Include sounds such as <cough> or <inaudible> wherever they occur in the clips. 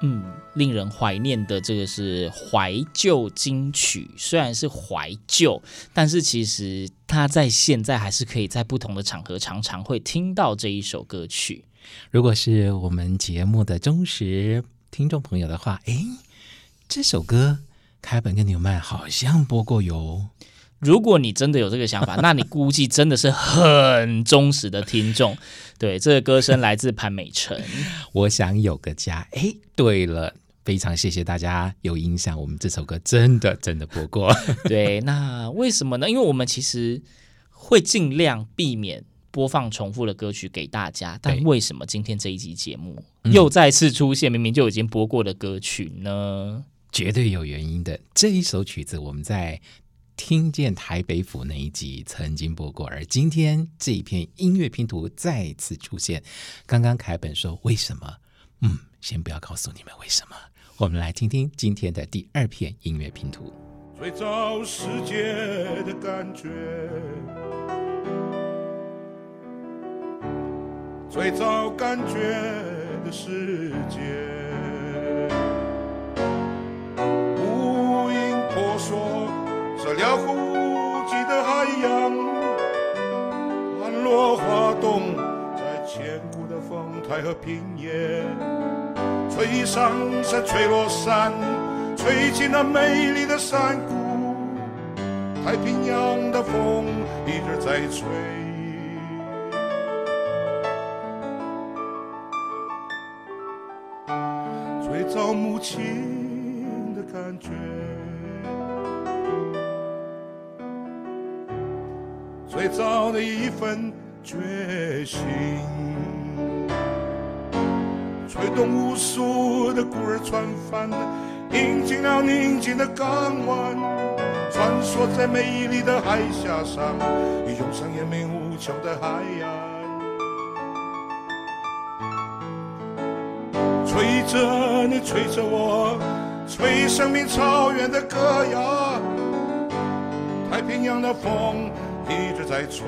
嗯令人怀念的这个是怀旧金曲，虽然是怀旧，但是其实它在现在还是可以在不同的场合常常会听到这一首歌曲。如果是我们节目的忠实听众朋友的话，诶，这首歌凯本跟纽曼好像播过哟。如果你真的有这个想法，<laughs> 那你估计真的是很忠实的听众。对，这个歌声来自潘美辰，<laughs> 我想有个家。诶，对了。非常谢谢大家有印象，我们这首歌真的真的播过。<laughs> 对，那为什么呢？因为我们其实会尽量避免播放重复的歌曲给大家。但为什么今天这一集节目又再次出现明明就已经播过的歌曲呢？绝对有原因的。这一首曲子我们在听见台北府那一集曾经播过，而今天这一片音乐拼图再次出现。刚刚凯本说为什么？嗯，先不要告诉你们为什么。我们来听听今天的第二片音乐拼图。最早世界的感觉，最早感觉的世界，射了无际的海洋，花落花动在千古的风台和平野。吹上山，吹落山，吹进那美丽的山谷。太平洋的风一直在吹。最早母亲的感觉，最早的一份决心。吹动无数的孤儿船帆，引进了宁静的港湾，穿梭在美丽的海峡上，涌上延绵无穷的海岸。吹着你，吹着我，吹生命草原的歌谣，太平洋的风一直在吹。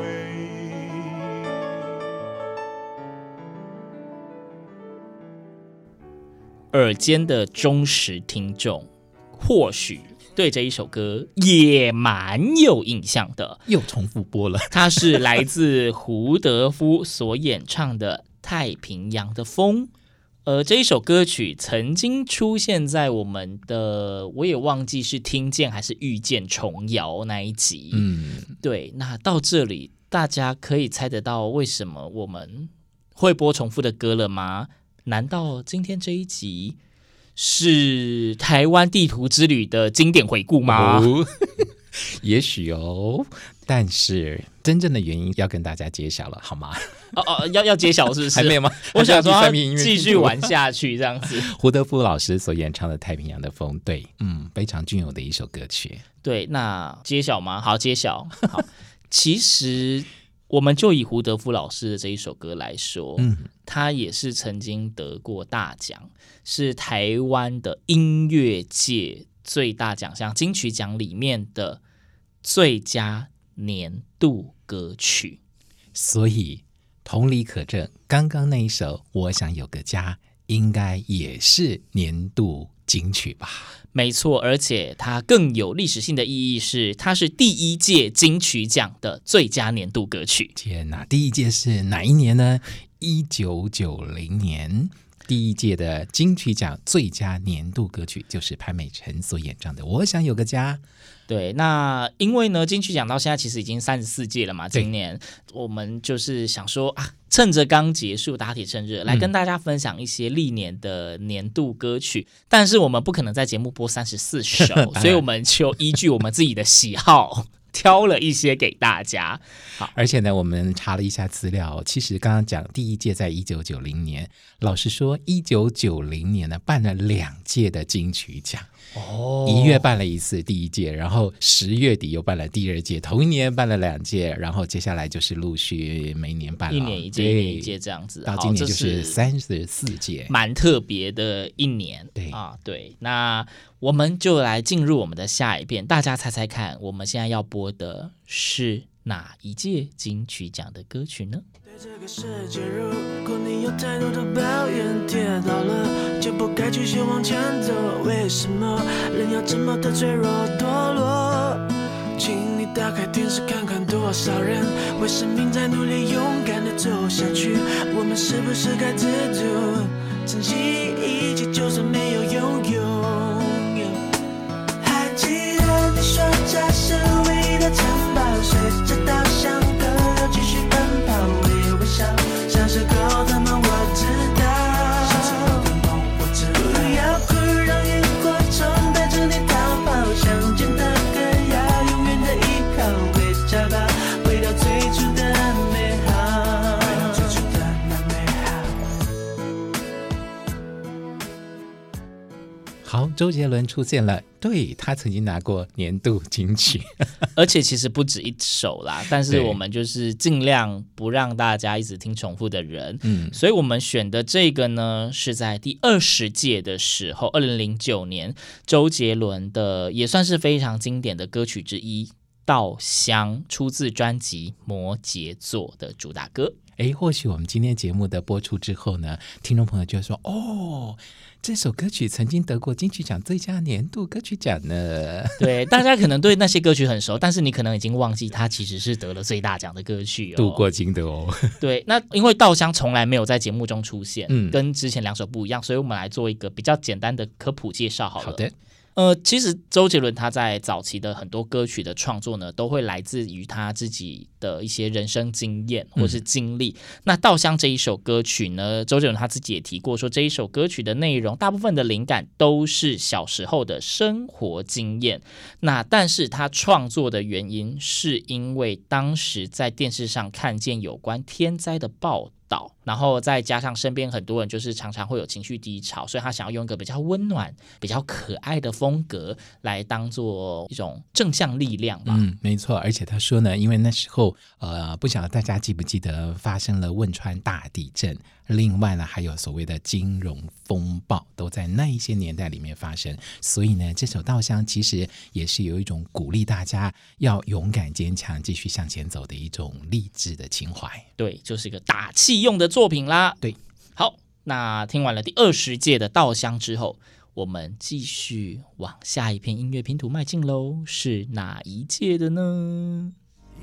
耳尖的忠实听众，或许对这一首歌也蛮有印象的。又重复播了，它是来自胡德夫所演唱的《太平洋的风》。呃，这一首歌曲曾经出现在我们的，我也忘记是听见还是遇见重摇那一集。嗯，对。那到这里，大家可以猜得到为什么我们会播重复的歌了吗？难道今天这一集是台湾地图之旅的经典回顾吗？哦、<laughs> 也许哦，但是真正的原因要跟大家揭晓了，好吗？哦哦，要要揭晓是不是？还没有吗？我想说继续玩下去，这样子。<laughs> 胡德夫老师所演唱的《太平洋的风》，对，嗯，非常隽永的一首歌曲。对，那揭晓吗？好，揭晓。<laughs> 好，其实。我们就以胡德夫老师的这一首歌来说，嗯，他也是曾经得过大奖，是台湾的音乐界最大奖项金曲奖里面的最佳年度歌曲。所以同理可证，刚刚那一首《我想有个家》应该也是年度金曲吧？没错，而且它更有历史性的意义是，它是第一届金曲奖的最佳年度歌曲。天哪，第一届是哪一年呢？一九九零年。第一届的金曲奖最佳年度歌曲就是潘美辰所演唱的《我想有个家》。对，那因为呢，金曲奖到现在其实已经三十四届了嘛。今年我们就是想说啊，趁着刚结束，打铁趁热，来跟大家分享一些历年的年度歌曲。嗯、但是我们不可能在节目播三十四首，<laughs> 所以我们就依据我们自己的喜好。挑了一些给大家，好，而且呢，我们查了一下资料，其实刚刚讲第一届在一九九零年，老实说，一九九零年呢办了两届的金曲奖。哦，一月办了一次第一届，然后十月底又办了第二届，同一年办了两届，然后接下来就是陆续每年办了。一年一届，一年一届这样子，到今年就是三十四届，蛮特别的一年。对。啊，对，那我们就来进入我们的下一遍，大家猜猜看，我们现在要播的是哪一届金曲奖的歌曲呢？对这个世界，如果你有太多的抱怨，跌倒了就不该继续往前走。为什么人要这么的脆弱堕落？请你打开电视看看，多少人为生命在努力，勇敢的走下去。我们是不是该知足，珍惜一切，就算没有拥有？还记得你说这是唯一的城堡随，周杰伦出现了。对，他曾经拿过年度金曲，<laughs> 而且其实不止一首啦。但是我们就是尽量不让大家一直听重复的人，嗯，所以我们选的这个呢，是在第二十届的时候，二零零九年，周杰伦的也算是非常经典的歌曲之一，《稻香》出自专辑《摩羯座》的主打歌。哎，或许我们今天节目的播出之后呢，听众朋友就会说：“哦。”这首歌曲曾经得过金曲奖最佳年度歌曲奖呢。<laughs> 对，大家可能对那些歌曲很熟，但是你可能已经忘记它其实是得了最大奖的歌曲哦。渡过金的哦。对，那因为稻香从来没有在节目中出现，嗯，跟之前两首不一样，所以我们来做一个比较简单的科普介绍好了。好的。呃，其实周杰伦他在早期的很多歌曲的创作呢，都会来自于他自己的一些人生经验或是经历。嗯、那《稻香》这一首歌曲呢，周杰伦他自己也提过，说这一首歌曲的内容大部分的灵感都是小时候的生活经验。那但是他创作的原因，是因为当时在电视上看见有关天灾的报然后再加上身边很多人就是常常会有情绪低潮，所以他想要用一个比较温暖、比较可爱的风格来当做一种正向力量吧。嗯，没错。而且他说呢，因为那时候呃，不晓得大家记不记得发生了汶川大地震。另外呢，还有所谓的金融风暴，都在那一些年代里面发生。所以呢，这首《稻香》其实也是有一种鼓励大家要勇敢坚强、继续向前走的一种励志的情怀。对，就是一个打气用的作品啦。对，好，那听完了第二十届的《稻香》之后，我们继续往下一片音乐拼图迈进喽。是哪一届的呢？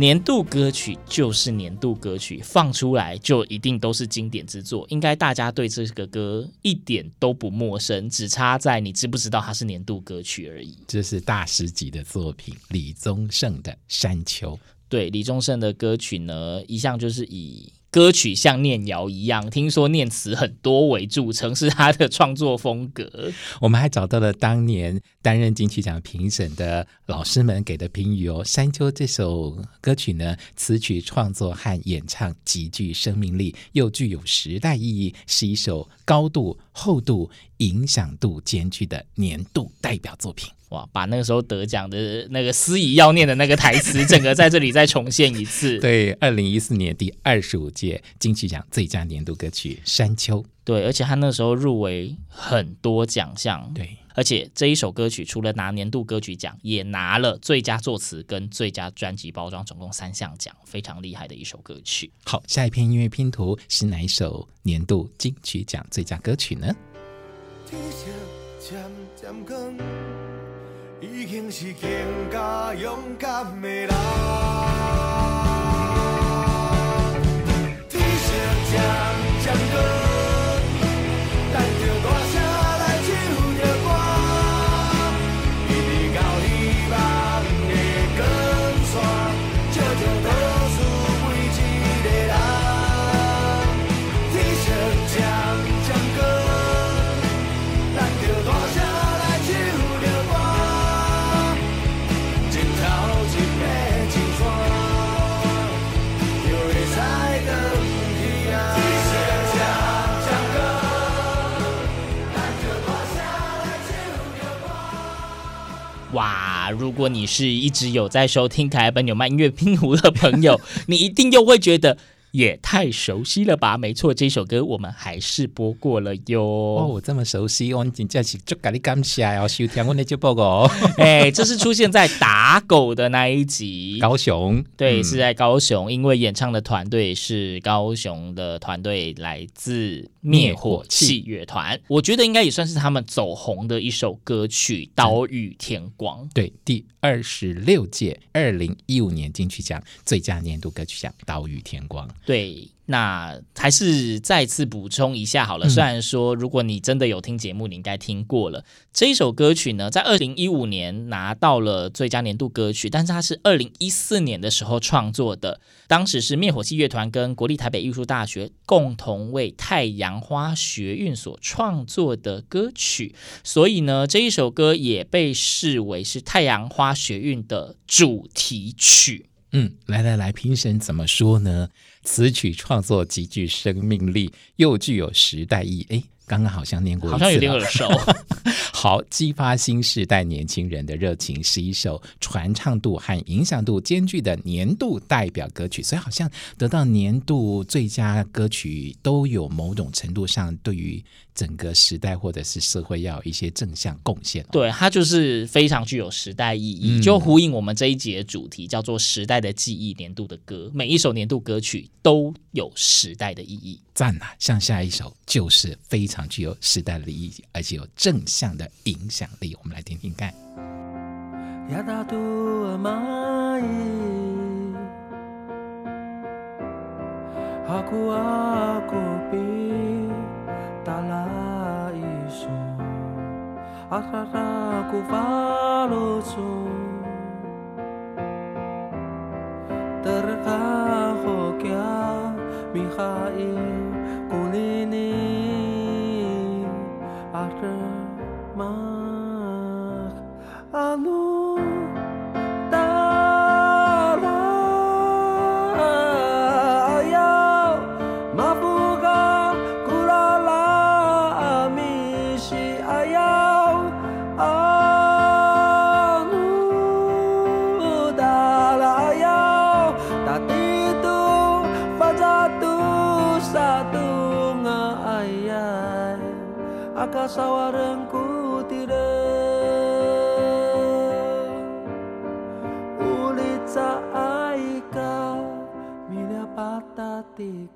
年度歌曲就是年度歌曲，放出来就一定都是经典之作。应该大家对这个歌一点都不陌生，只差在你知不知道它是年度歌曲而已。这是大师级的作品，李宗盛的《山丘》。对，李宗盛的歌曲呢，一向就是以。歌曲像念瑶一样，听说念词很多为著称，是他的创作风格。我们还找到了当年担任金曲奖评审的老师们给的评语哦。《山丘》这首歌曲呢，词曲创作和演唱极具生命力，又具有时代意义，是一首高度、厚度、影响度兼具的年度代表作品。哇！把那个时候得奖的那个司仪要念的那个台词，整个在这里再重现一次。<laughs> 对，二零一四年第二十五届金曲奖最佳年度歌曲《山丘》。对，而且他那时候入围很多奖项。对，而且这一首歌曲除了拿年度歌曲奖，也拿了最佳作词跟最佳专辑包装，总共三项奖，非常厉害的一首歌曲。好，下一篇音乐拼图是哪一首年度金曲奖最佳歌曲呢？已经是更加勇敢的人。天色渐如果你是一直有在收听台本纽曼音乐拼图的朋友，你一定又会觉得。也太熟悉了吧？没错，这首歌我们还是播过了哟。哦，这么熟悉，我真的是就给你感谢哦，收听我的节目哦。<laughs> 哎，这是出现在打狗的那一集，高雄，对，是在高雄，嗯、因为演唱的团队是高雄的团队，来自灭火器乐团。我觉得应该也算是他们走红的一首歌曲《岛屿天光》。对，第二十六届二零一五年金曲奖最佳年度歌曲奖《岛屿天光》。对，那还是再次补充一下好了。虽然说，如果你真的有听节目，你应该听过了这一首歌曲呢，在二零一五年拿到了最佳年度歌曲，但是它是二零一四年的时候创作的。当时是灭火器乐团跟国立台北艺术大学共同为太阳花学运所创作的歌曲，所以呢，这一首歌也被视为是太阳花学运的主题曲。嗯，来来来，评审怎么说呢？词曲创作极具生命力，又具有时代意义。诶刚刚好像念过一次，好像有点耳熟。<laughs> 好，激发新时代年轻人的热情，是一首传唱度和影响度兼具的年度代表歌曲，所以好像得到年度最佳歌曲都有某种程度上对于整个时代或者是社会要有一些正向贡献。对，它就是非常具有时代意义，就呼应我们这一集的主题，叫做“时代的记忆”。年度的歌，每一首年度歌曲都有时代的意义。赞啊！像下一首就是非常具有时代的意义，而且有正向的影响力。我们来听听看。armach. Ano 无力再爱一个迷了吧大地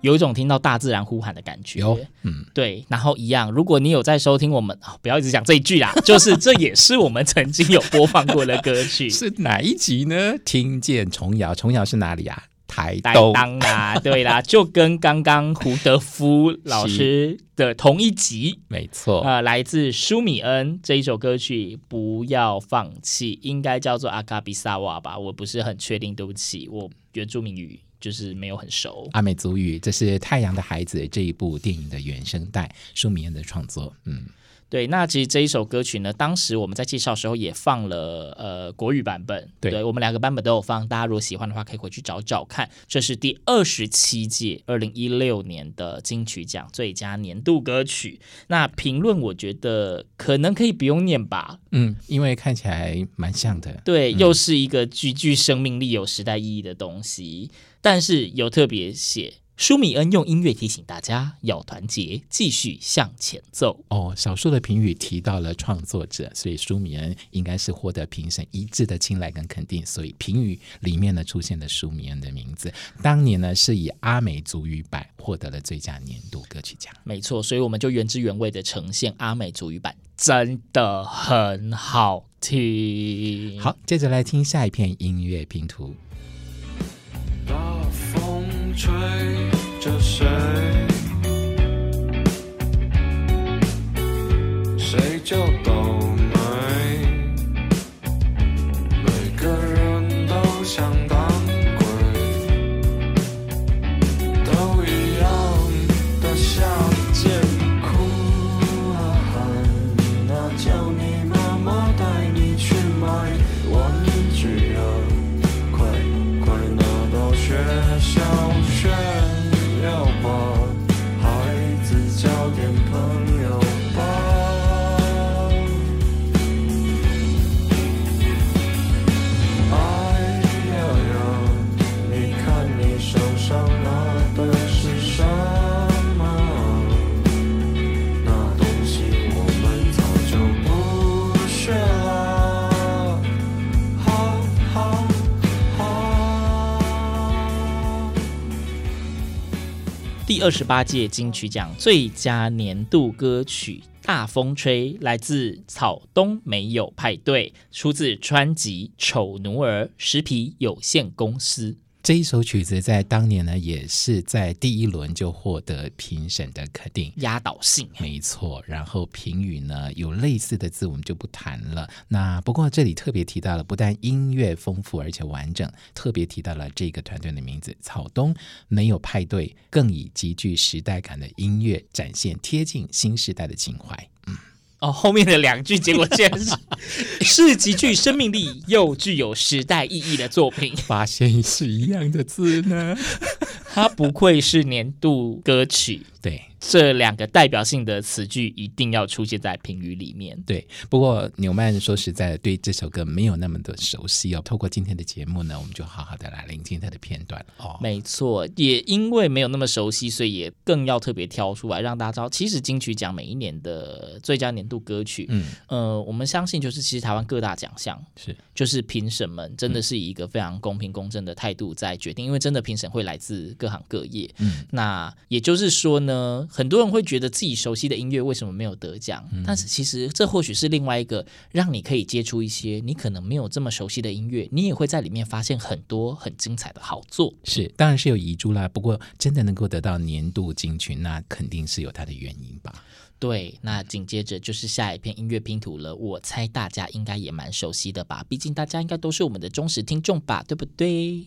有一种听到大自然呼喊的感觉。有嗯。对然后一样如果你有在收听我们不要一直讲这一句啦 <laughs> 就是这也是我们曾经有播放过的歌曲。<laughs> 是哪一集呢？听见虫谣，虫谣是哪里啊？台东啦，<laughs> 对啦，就跟刚刚胡德夫老师的同一集，没错。呃，来自舒米恩这一首歌曲，不要放弃，应该叫做阿卡比萨瓦吧？我不是很确定，对不起，我原住民语就是没有很熟。阿美族语，这是《太阳的孩子》这一部电影的原声带，舒米恩的创作，嗯。对，那其实这一首歌曲呢，当时我们在介绍的时候也放了呃国语版本，对，对我们两个版本都有放，大家如果喜欢的话，可以回去找找看。这是第二十七届二零一六年的金曲奖最佳年度歌曲。那评论我觉得可能可以不用念吧，嗯，因为看起来蛮像的。对，又是一个极具生命力、有时代意义的东西，但是有特别写。舒米恩用音乐提醒大家要团结，继续向前走。哦，少数的评语提到了创作者，所以舒米恩应该是获得评审一致的青睐跟肯定。所以评语里面呢出现了舒米恩的名字。当年呢是以阿美族语版获得了最佳年度歌曲奖。没错，所以我们就原汁原味的呈现阿美族语版，真的很好听。好，接着来听下一片音乐拼图。吹着谁？谁就二十八届金曲奖最佳年度歌曲《大风吹》来自草东没有派对，出自专辑《丑奴儿》实皮有限公司。这一首曲子在当年呢，也是在第一轮就获得评审的肯定，压倒性。没错，然后评语呢有类似的字，我们就不谈了。那不过这里特别提到了，不但音乐丰富而且完整，特别提到了这个团队的名字——草东没有派对，更以极具时代感的音乐展现贴近新时代的情怀。嗯。哦，后面的两句结果竟然是 <laughs> 是极具生命力又具有时代意义的作品，<laughs> 发现是一样的字呢，<laughs> 它不愧是年度歌曲，对。这两个代表性的词句一定要出现在评语里面。对，不过纽曼说实在的，对这首歌没有那么的熟悉哦。透过今天的节目呢，我们就好好的来聆听它的片段哦。没错，也因为没有那么熟悉，所以也更要特别挑出来让大家知道。其实金曲奖每一年的最佳年度歌曲，嗯呃，我们相信就是其实台湾各大奖项是就是评审们真的是以一个非常公平公正的态度在决定，嗯、因为真的评审会来自各行各业。嗯，那也就是说呢。很多人会觉得自己熟悉的音乐为什么没有得奖？嗯、但是其实这或许是另外一个让你可以接触一些你可能没有这么熟悉的音乐，你也会在里面发现很多很精彩的好作。是，当然是有遗珠啦。不过真的能够得到年度金曲，那肯定是有它的原因吧？对，那紧接着就是下一片音乐拼图了。我猜大家应该也蛮熟悉的吧？毕竟大家应该都是我们的忠实听众吧？对不对？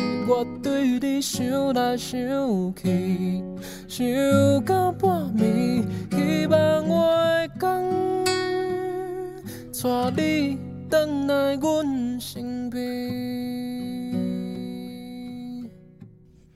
对你想来想去，想到半暝，希望我的天带你回来阮身边。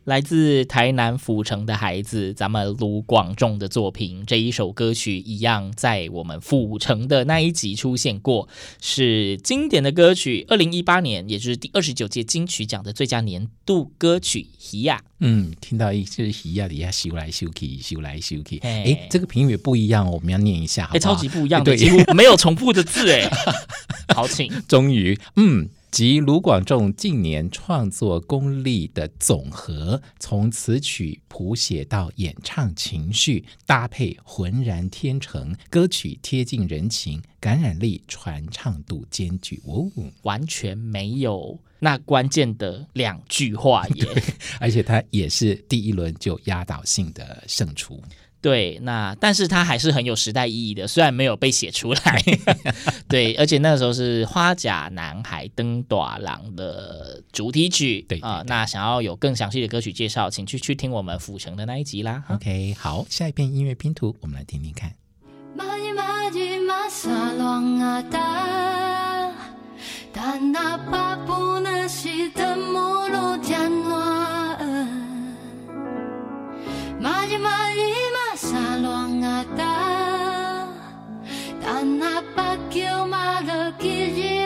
来自台南府城的孩子，咱们卢广仲的作品，这一首歌曲一样在我们府城的那一集出现过，是经典的歌曲。二零一八年，也就是第二十九届金曲奖的最佳年度歌曲《喜呀》。嗯，听到一句“喜呀”底下修来修去，修来修去。哎，这个评语不一样，我们要念一下好不好？超级不一样的，几乎没有重复的字。哎，<laughs> 好，请。终于，嗯。及卢广仲近年创作功力的总和，从词曲谱写到演唱情绪搭配浑然天成，歌曲贴近人情，感染力传唱度兼具，哦，完全没有那关键的两句话耶，<laughs> 而且他也是第一轮就压倒性的胜出。对，那但是它还是很有时代意义的，虽然没有被写出来。<laughs> 对，而且那个时候是《花甲男孩登大人》的主题曲。对啊、呃，那想要有更详细的歌曲介绍，请去去听我们府城的那一集啦。OK，好，下一片音乐拼图，我们来听听看。花っぱきゅうまるきじ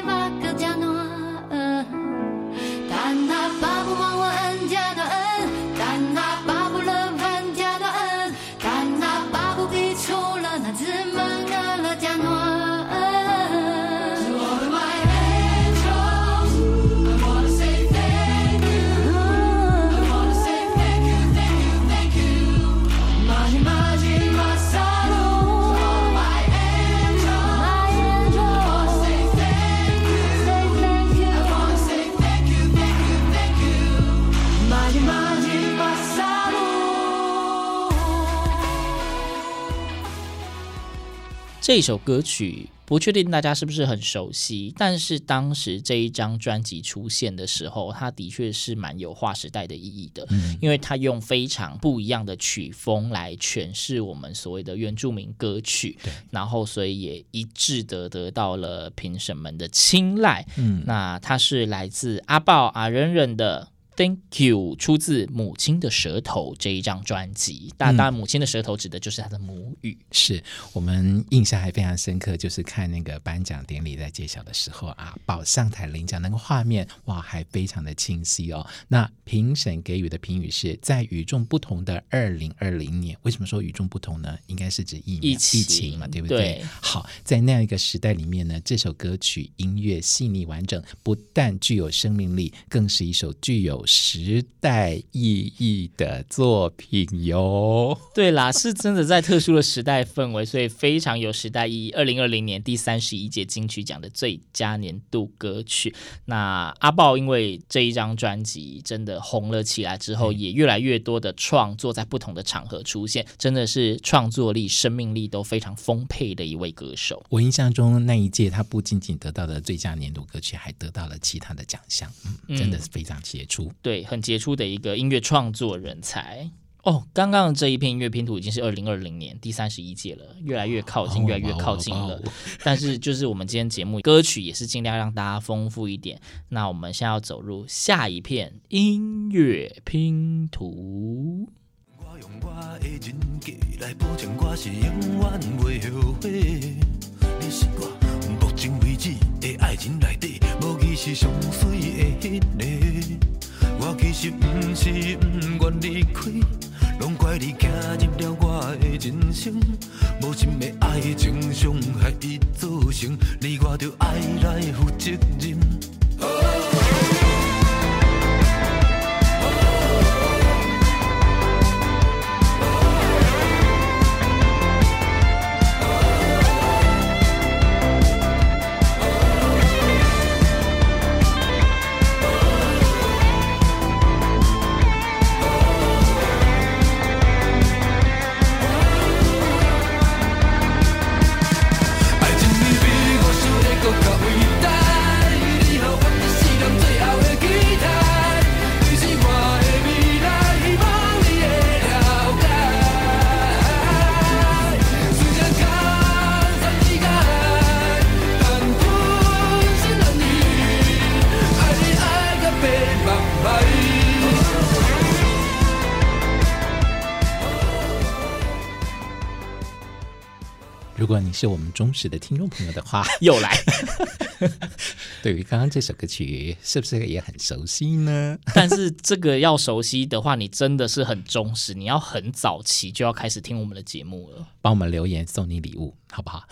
这首歌曲不确定大家是不是很熟悉，但是当时这一张专辑出现的时候，它的确是蛮有划时代的意义的，嗯、因为它用非常不一样的曲风来诠释我们所谓的原住民歌曲，然后所以也一致的得到了评审们的青睐。嗯，那它是来自阿豹阿忍忍的。Thank you，出自《母亲的舌头》这一张专辑。当然，母亲的舌头指的就是他的母语。嗯、是我们印象还非常深刻，就是看那个颁奖典礼在揭晓的时候啊，宝上台领奖那个画面，哇，还非常的清晰哦。那评审给予的评语是在与众不同的二零二零年，为什么说与众不同呢？应该是指疫疫情嘛，对不对？对。好，在那样一个时代里面呢，这首歌曲音乐细腻完整，不但具有生命力，更是一首具有。时代意义的作品哟，对啦，是真的在特殊的时代氛围，所以非常有时代意义。二零二零年第三十一届金曲奖的最佳年度歌曲，那阿豹因为这一张专辑真的红了起来之后，也越来越多的创作在不同的场合出现，真的是创作力、生命力都非常丰沛的一位歌手。我印象中那一届他不仅仅得到了最佳年度歌曲，还得到了其他的奖项，嗯，真的是非常杰出。对，很杰出的一个音乐创作人才哦。刚刚这一片音乐拼图已经是二零二零年第三十一届了，越来越靠近，越来越靠近了。但是，就是我们今天节目歌曲也是尽量让大家丰富一点。那我们现在要走入下一片音乐拼图。我用我的人格来保证我是永远不后悔。你是我目前为止的爱情里底，无疑是上水的那个。我其实不是不愿离开，拢怪你走入了我的人生，无心的爱情伤害已造成，你我着爱来负责任。果你是我们忠实的听众朋友的话，<laughs> 又来。<laughs> 对于刚刚这首歌曲，是不是也很熟悉呢？<laughs> 但是这个要熟悉的话，你真的是很忠实，你要很早期就要开始听我们的节目了。帮我们留言送你礼物，好不好？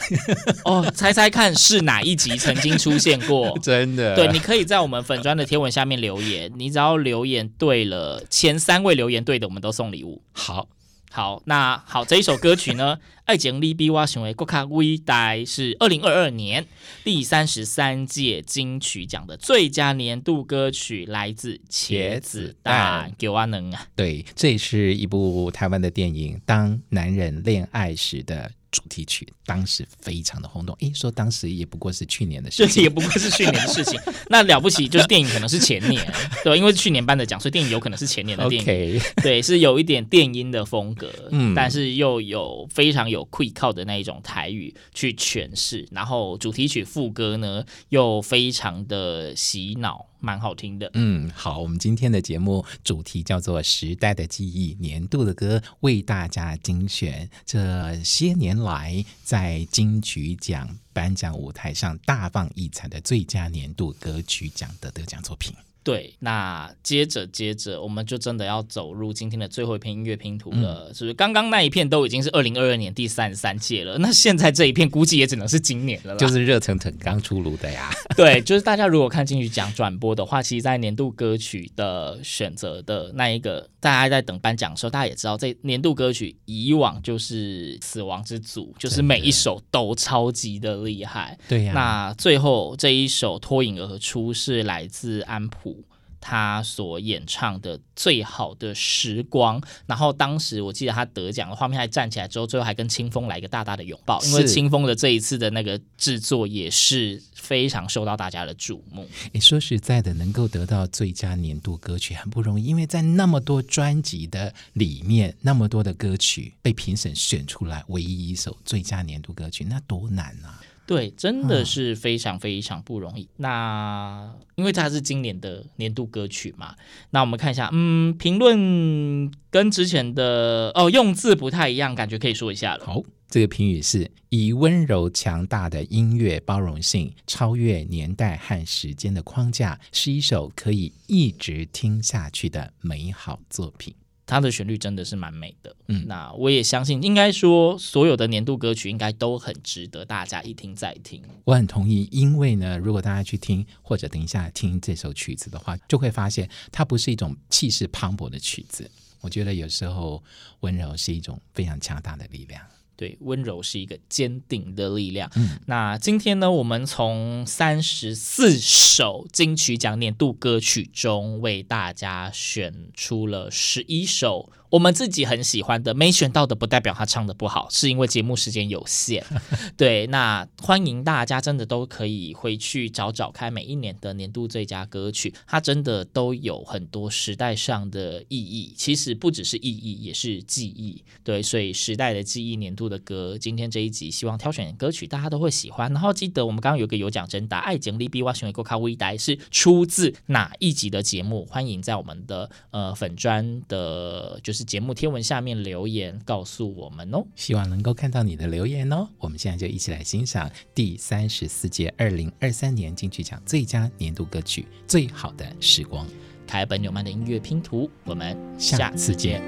哦，猜猜看是哪一集曾经出现过？真的？对，你可以在我们粉砖的贴文下面留言，你只要留言对了，前三位留言对的，我们都送礼物。好。好，那好，这一首歌曲呢，<laughs>《爱情利比哇行为国卡 v 带》是二零二二年第三十三届金曲奖的最佳年度歌曲，来自《茄子蛋》。给我能啊！对，这是一部台湾的电影《当男人恋爱时》的。主题曲当时非常的轰动，诶，说当时也不过是去年的事情，<laughs> 也不过是去年的事情。<laughs> 那了不起，就是电影可能是前年，对，因为去年颁的奖，所以电影有可能是前年的电影。对，是有一点电音的风格，嗯，但是又有非常有 quick 靠的那一种台语去诠释，然后主题曲副歌呢又非常的洗脑。蛮好听的，嗯，好，我们今天的节目主题叫做《时代的记忆》，年度的歌为大家精选这些年来在金曲奖颁奖舞台上大放异彩的最佳年度歌曲奖的得奖作品。对，那接着接着，我们就真的要走入今天的最后一篇音乐拼图了，嗯、是不是？刚刚那一片都已经是二零二二年第三十三届了，那现在这一片估计也只能是今年了啦，就是热腾腾刚出炉的呀。<laughs> 对，就是大家如果看进去讲转播的话，其实，在年度歌曲的选择的那一个，大家在等颁奖的时候，大家也知道，这年度歌曲以往就是死亡之组，就是每一首都超级的厉害。对呀，那最后这一首脱颖而出是来自安普。他所演唱的最好的时光，然后当时我记得他得奖的画面，还站起来之后，最后还跟清风来一个大大的拥抱，因为清风的这一次的那个制作也是非常受到大家的瞩目。你说实在的，能够得到最佳年度歌曲很不容易，因为在那么多专辑的里面，那么多的歌曲被评审选出来，唯一一首最佳年度歌曲，那多难啊！对，真的是非常非常不容易。嗯、那因为它是今年的年度歌曲嘛，那我们看一下，嗯，评论跟之前的哦用字不太一样，感觉可以说一下了。好，这个评语是以温柔强大的音乐包容性，超越年代和时间的框架，是一首可以一直听下去的美好作品。它的旋律真的是蛮美的，嗯，那我也相信，应该说所有的年度歌曲应该都很值得大家一听再听。我很同意，因为呢，如果大家去听或者等一下听这首曲子的话，就会发现它不是一种气势磅礴的曲子。我觉得有时候温柔是一种非常强大的力量。对，温柔是一个坚定的力量。嗯，那今天呢，我们从三十四首金曲奖年度歌曲中，为大家选出了十一首。我们自己很喜欢的，没选到的不代表他唱的不好，是因为节目时间有限。<laughs> 对，那欢迎大家真的都可以回去找找看每一年的年度最佳歌曲，它真的都有很多时代上的意义。其实不只是意义，也是记忆。对，所以时代的记忆年度的歌，今天这一集希望挑选歌曲大家都会喜欢。然后记得我们刚刚有个有奖征答，爱情你比我想的更伟大是出自哪一集的节目？欢迎在我们的呃粉专的，就是。是节目贴文下面留言告诉我们哦，希望能够看到你的留言哦。我们现在就一起来欣赏第三十四届二零二三年金曲奖最佳年度歌曲《最好的时光》。凯本纽曼的音乐拼图，我们下次见。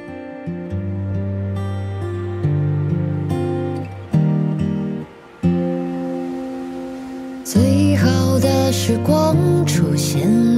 最好的时光出现